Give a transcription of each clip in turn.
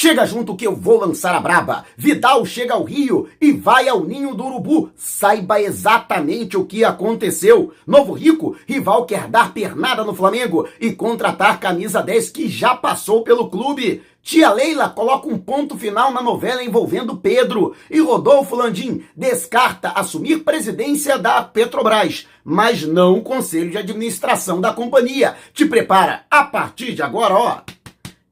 Chega junto que eu vou lançar a braba. Vidal chega ao Rio e vai ao ninho do urubu. Saiba exatamente o que aconteceu. Novo Rico, rival quer dar pernada no Flamengo e contratar camisa 10 que já passou pelo clube. Tia Leila coloca um ponto final na novela envolvendo Pedro. E Rodolfo Landim descarta assumir presidência da Petrobras, mas não o conselho de administração da companhia. Te prepara a partir de agora, ó.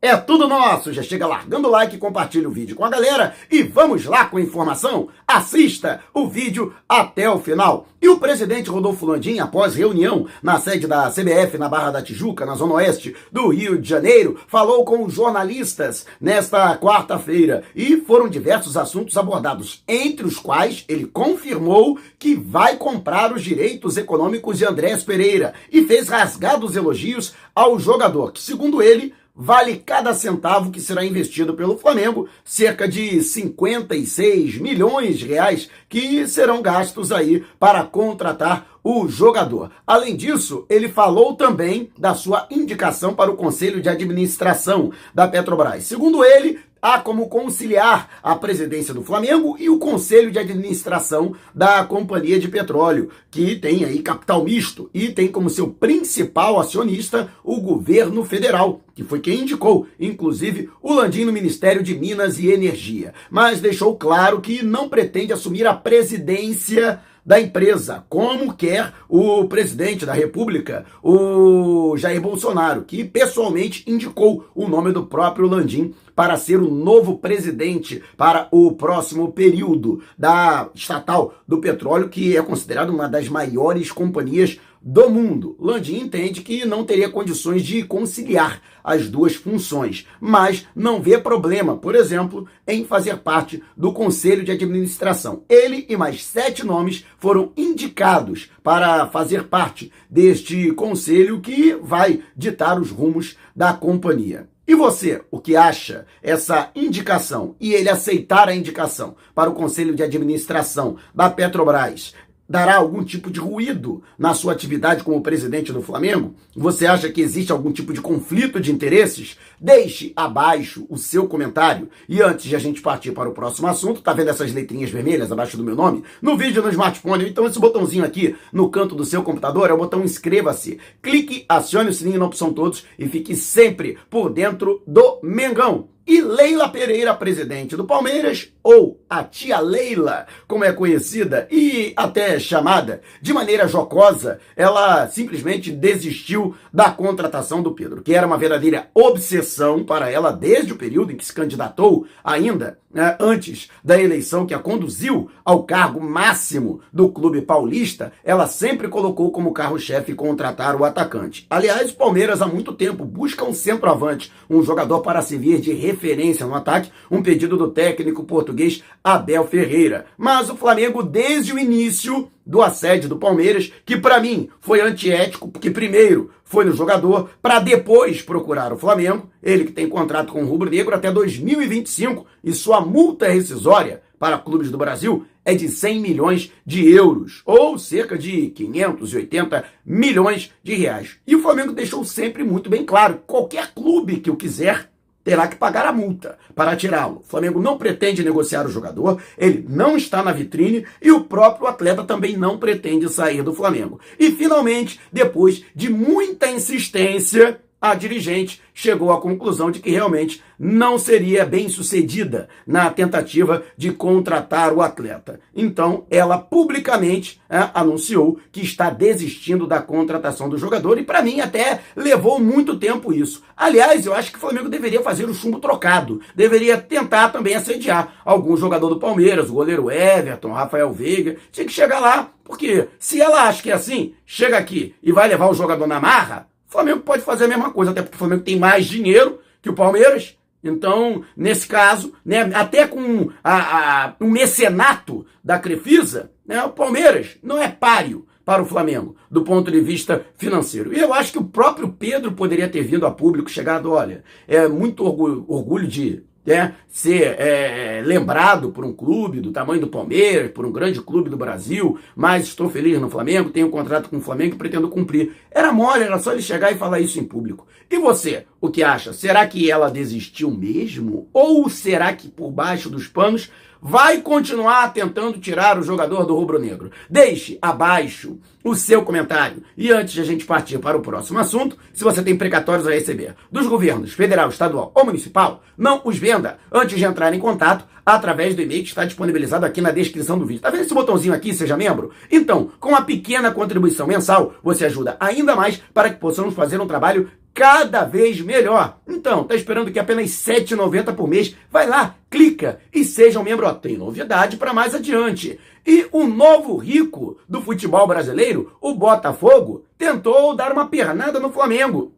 É tudo nosso. Já chega largando o like, compartilha o vídeo com a galera e vamos lá com a informação. Assista o vídeo até o final. E o presidente Rodolfo Landim, após reunião na sede da CBF na Barra da Tijuca, na zona oeste do Rio de Janeiro, falou com os jornalistas nesta quarta-feira e foram diversos assuntos abordados, entre os quais ele confirmou que vai comprar os direitos econômicos de Andrés Pereira e fez rasgados elogios ao jogador, que segundo ele vale cada centavo que será investido pelo Flamengo, cerca de 56 milhões de reais que serão gastos aí para contratar o jogador. Além disso, ele falou também da sua indicação para o conselho de administração da Petrobras. Segundo ele, há como conciliar a presidência do Flamengo e o conselho de administração da Companhia de Petróleo, que tem aí capital misto e tem como seu principal acionista o governo federal, que foi quem indicou, inclusive, o Landim no Ministério de Minas e Energia. Mas deixou claro que não pretende assumir a presidência da empresa, como quer o presidente da República, o Jair Bolsonaro, que pessoalmente indicou o nome do próprio Landim para ser o novo presidente para o próximo período da estatal do petróleo, que é considerada uma das maiores companhias do mundo. Landim entende que não teria condições de conciliar as duas funções, mas não vê problema, por exemplo, em fazer parte do conselho de administração. Ele e mais sete nomes foram indicados para fazer parte deste conselho que vai ditar os rumos da companhia. E você, o que acha essa indicação e ele aceitar a indicação para o conselho de administração da Petrobras dará algum tipo de ruído na sua atividade como presidente do Flamengo? Você acha que existe algum tipo de conflito de interesses? Deixe abaixo o seu comentário. E antes de a gente partir para o próximo assunto, tá vendo essas letrinhas vermelhas abaixo do meu nome? No vídeo no smartphone, então esse botãozinho aqui no canto do seu computador é o botão inscreva-se. Clique, acione o sininho na opção todos e fique sempre por dentro do Mengão. E Leila Pereira, presidente do Palmeiras, ou a tia Leila, como é conhecida e até chamada de maneira jocosa, ela simplesmente desistiu da contratação do Pedro, que era uma verdadeira obsessão para ela desde o período em que se candidatou, ainda né, antes da eleição que a conduziu ao cargo máximo do clube paulista, ela sempre colocou como carro-chefe contratar o atacante. Aliás, o Palmeiras há muito tempo busca um centroavante, um jogador para servir de referência referência no ataque, um pedido do técnico português Abel Ferreira. Mas o Flamengo, desde o início do assédio do Palmeiras, que para mim foi antiético, porque primeiro foi no jogador, para depois procurar o Flamengo, ele que tem contrato com o Rubro Negro até 2025 e sua multa rescisória para clubes do Brasil é de 100 milhões de euros, ou cerca de 580 milhões de reais. E o Flamengo deixou sempre muito bem claro: qualquer clube que o quiser terá que pagar a multa para tirá-lo. O Flamengo não pretende negociar o jogador, ele não está na vitrine e o próprio atleta também não pretende sair do Flamengo. E finalmente, depois de muita insistência, a dirigente chegou à conclusão de que realmente não seria bem sucedida na tentativa de contratar o atleta. Então, ela publicamente é, anunciou que está desistindo da contratação do jogador e, para mim, até levou muito tempo isso. Aliás, eu acho que o Flamengo deveria fazer o chumbo trocado, deveria tentar também assediar algum jogador do Palmeiras, o goleiro Everton, Rafael Veiga, tinha que chegar lá, porque se ela acha que é assim, chega aqui e vai levar o jogador na marra, o Flamengo pode fazer a mesma coisa, até porque o Flamengo tem mais dinheiro que o Palmeiras. Então, nesse caso, né, até com a, a, o mecenato da Crefisa, né, o Palmeiras não é páreo para o Flamengo, do ponto de vista financeiro. E eu acho que o próprio Pedro poderia ter vindo a público, chegado, olha, é muito orgulho, orgulho de né, ser é, lembrado por um clube do tamanho do Palmeiras, por um grande clube do Brasil, mas estou feliz no Flamengo, tenho um contrato com o Flamengo e pretendo cumprir. Era mole, era só ele chegar e falar isso em público. E você, o que acha? Será que ela desistiu mesmo? Ou será que por baixo dos panos vai continuar tentando tirar o jogador do rubro-negro? Deixe abaixo o seu comentário. E antes de a gente partir para o próximo assunto, se você tem precatórios a receber dos governos federal, estadual ou municipal, não os venda antes de entrar em contato através do e-mail que está disponibilizado aqui na descrição do vídeo. Tá vendo esse botãozinho aqui, seja membro? Então, com uma pequena contribuição mensal, você ajuda ainda mais para que possamos fazer um trabalho cada vez melhor. Então, tá esperando que apenas R$ 7,90 por mês? Vai lá, clica e seja um membro. Ó, tem novidade para mais adiante. E o novo rico do futebol brasileiro, o Botafogo, tentou dar uma pernada no Flamengo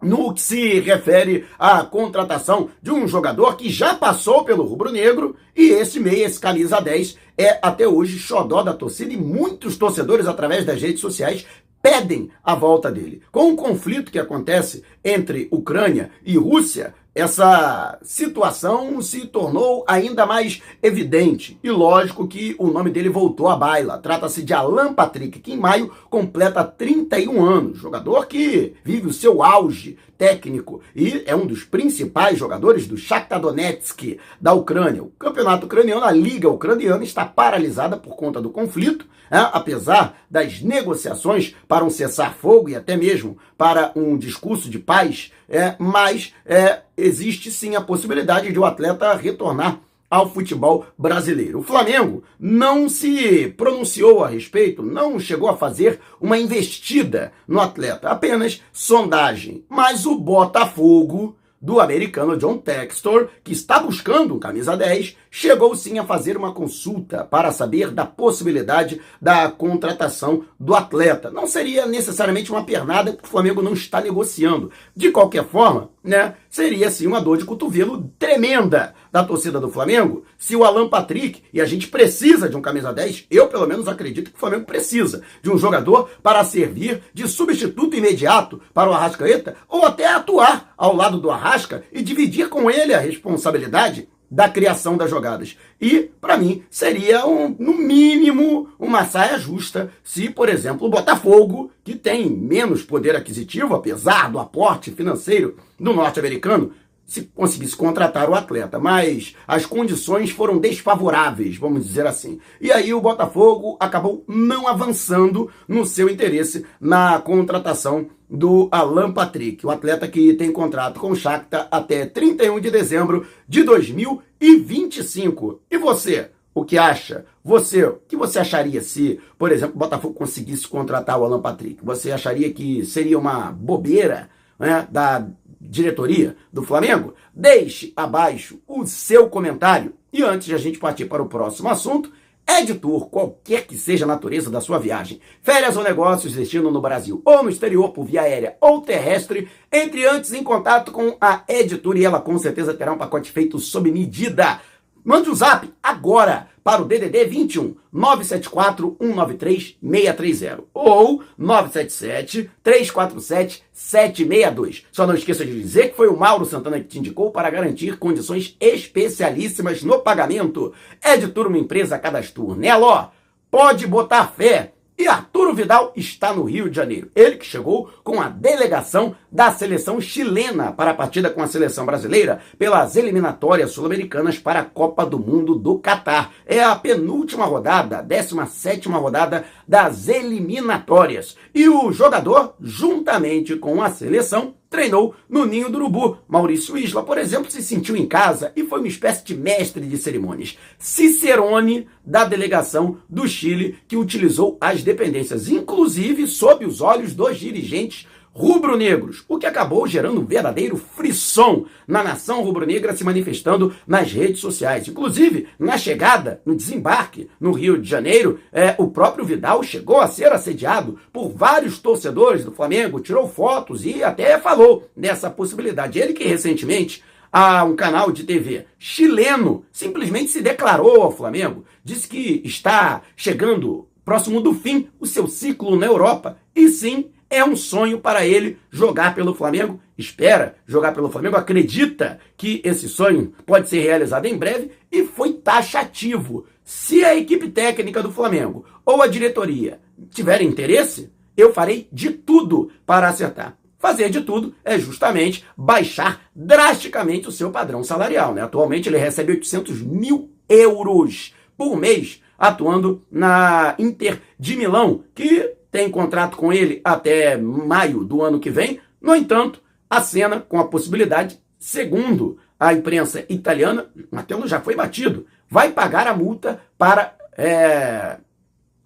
no que se refere à contratação de um jogador que já passou pelo rubro-negro e esse meia, esse camisa 10, é até hoje xodó da torcida e muitos torcedores através das redes sociais pedem a volta dele. Com o conflito que acontece entre Ucrânia e Rússia, essa situação se tornou ainda mais evidente. E lógico que o nome dele voltou à baila. Trata-se de Alan Patrick, que em maio completa 31 anos. Jogador que vive o seu auge técnico e é um dos principais jogadores do Shakhtar Donetsk da Ucrânia. O campeonato ucraniano, a liga ucraniana, está paralisada por conta do conflito, é, apesar das negociações para um cessar-fogo e até mesmo para um discurso de paz, é, mas é, existe sim a possibilidade de o atleta retornar ao futebol brasileiro. O Flamengo não se pronunciou a respeito, não chegou a fazer uma investida no atleta, apenas sondagem. Mas o Botafogo do americano John Textor, que está buscando um camisa 10, chegou sim a fazer uma consulta para saber da possibilidade da contratação do atleta. Não seria necessariamente uma pernada, porque o Flamengo não está negociando. De qualquer forma, né, seria sim uma dor de cotovelo tremenda da torcida do Flamengo se o Alan Patrick, e a gente precisa de um camisa 10, eu pelo menos acredito que o Flamengo precisa de um jogador para servir de substituto imediato para o Arrascaeta, ou até atuar ao lado do Arrasca e dividir com ele a responsabilidade da criação das jogadas. E, para mim, seria, um, no mínimo, uma saia justa se, por exemplo, o Botafogo, que tem menos poder aquisitivo, apesar do aporte financeiro do norte-americano, se conseguisse contratar o atleta, mas as condições foram desfavoráveis, vamos dizer assim. E aí o Botafogo acabou não avançando no seu interesse na contratação do Alan Patrick, o atleta que tem contrato com o Shakhtar até 31 de dezembro de 2025. E você, o que acha? Você, o que você acharia se, por exemplo, o Botafogo conseguisse contratar o Alan Patrick? Você acharia que seria uma bobeira né, da diretoria do Flamengo? Deixe abaixo o seu comentário. E antes de a gente partir para o próximo assunto, Editor, qualquer que seja a natureza da sua viagem, férias ou negócios destino no Brasil ou no exterior por via aérea ou terrestre, entre antes em contato com a Editor e ela com certeza terá um pacote feito sob medida. Mande um zap agora para o DDD 21 974 193 630 ou 977 347 762. Só não esqueça de dizer que foi o Mauro Santana que te indicou para garantir condições especialíssimas no pagamento. É de turma empresa cadastro Nelo, pode botar fé e Arturo Vidal está no Rio de Janeiro. Ele que chegou com a delegação da seleção chilena para a partida com a seleção brasileira pelas eliminatórias sul-americanas para a Copa do Mundo do Catar. É a penúltima rodada, 17 rodada das eliminatórias. E o jogador, juntamente com a seleção, treinou no Ninho do Urubu. Maurício Isla, por exemplo, se sentiu em casa e foi uma espécie de mestre de cerimônias. Cicerone da delegação do Chile que utilizou as dependências, inclusive sob os olhos dos dirigentes rubro-negros, o que acabou gerando um verdadeiro frisson na nação rubro-negra se manifestando nas redes sociais. Inclusive, na chegada, no desembarque no Rio de Janeiro, é, o próprio Vidal chegou a ser assediado por vários torcedores do Flamengo, tirou fotos e até falou dessa possibilidade. Ele que recentemente a um canal de TV chileno simplesmente se declarou ao Flamengo, disse que está chegando próximo do fim o seu ciclo na Europa e sim É um sonho para ele jogar pelo Flamengo. Espera jogar pelo Flamengo, acredita que esse sonho pode ser realizado em breve e foi taxativo. Se a equipe técnica do Flamengo ou a diretoria tiver interesse, eu farei de tudo para acertar. Fazer de tudo é justamente baixar drasticamente o seu padrão salarial. Né? Atualmente ele recebe 800 mil euros por mês atuando na Inter de Milão, que tem contrato com ele até maio do ano que vem. No entanto, a cena com a possibilidade, segundo a imprensa italiana, Martelo já foi batido, vai pagar a multa para é,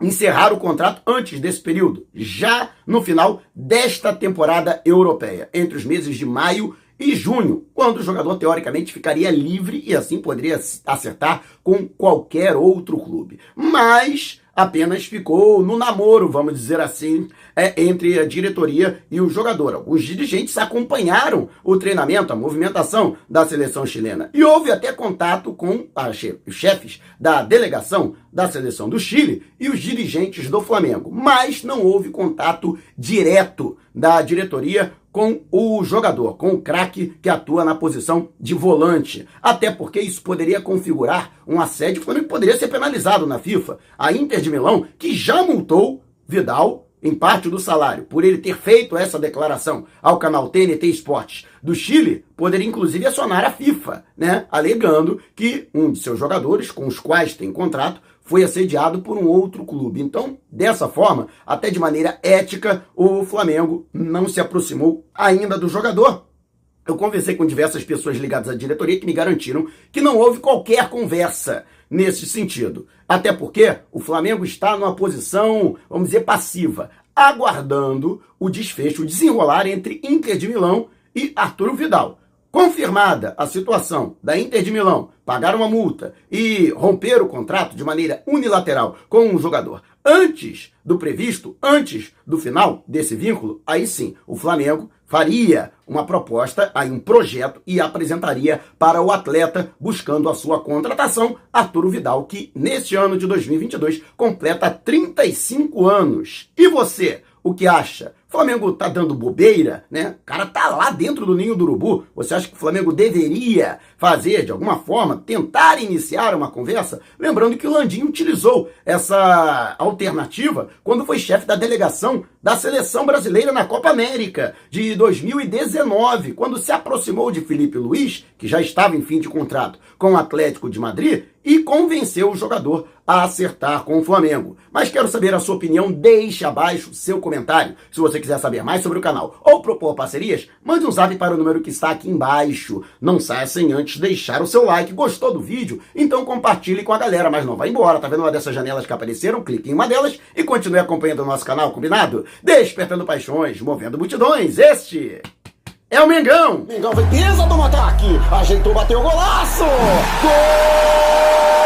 encerrar o contrato antes desse período, já no final desta temporada europeia, entre os meses de maio e junho, quando o jogador teoricamente ficaria livre e assim poderia acertar com qualquer outro clube. Mas apenas ficou no namoro, vamos dizer assim, é, entre a diretoria e o jogador. Os dirigentes acompanharam o treinamento, a movimentação da seleção chilena. E houve até contato com os chefes da delegação da seleção do Chile e os dirigentes do Flamengo. Mas não houve contato direto da diretoria com o jogador, com o craque que atua na posição de volante. Até porque isso poderia configurar um assédio que poderia ser penalizado na FIFA. A Inter de Milão, que já multou Vidal em parte do salário, por ele ter feito essa declaração ao canal TNT Esportes do Chile, poderia inclusive acionar a FIFA, né, alegando que um de seus jogadores, com os quais tem contrato, foi assediado por um outro clube. Então, dessa forma, até de maneira ética, o Flamengo não se aproximou ainda do jogador. Eu conversei com diversas pessoas ligadas à diretoria que me garantiram que não houve qualquer conversa nesse sentido. Até porque o Flamengo está numa posição, vamos dizer, passiva, aguardando o desfecho, o desenrolar entre Inter de Milão e Arturo Vidal. Confirmada a situação da Inter de Milão pagar uma multa e romper o contrato de maneira unilateral com um jogador antes do previsto, antes do final desse vínculo, aí sim o Flamengo faria uma proposta, aí um projeto e apresentaria para o atleta buscando a sua contratação, Arturo Vidal, que neste ano de 2022 completa 35 anos. E você, o que acha? Flamengo tá dando bobeira, né? O cara tá lá dentro do ninho do urubu. Você acha que o Flamengo deveria fazer, de alguma forma, tentar iniciar uma conversa? Lembrando que o Landim utilizou essa alternativa quando foi chefe da delegação da seleção brasileira na Copa América de 2019, quando se aproximou de Felipe Luiz, que já estava em fim de contrato com o Atlético de Madrid, e convenceu o jogador a acertar com o Flamengo. Mas quero saber a sua opinião, deixe abaixo seu comentário. Se você quiser saber mais sobre o canal ou propor parcerias, mande um zap para o número que está aqui embaixo. Não saia sem antes deixar o seu like. Gostou do vídeo? Então compartilhe com a galera, mas não vai embora. Tá vendo uma dessas janelas que apareceram? Clique em uma delas e continue acompanhando o nosso canal, combinado? Despertando paixões, movendo multidões. Este é o Mengão. Mengão vem pisa do ataque. Ajeitou, bateu golaço. Gol!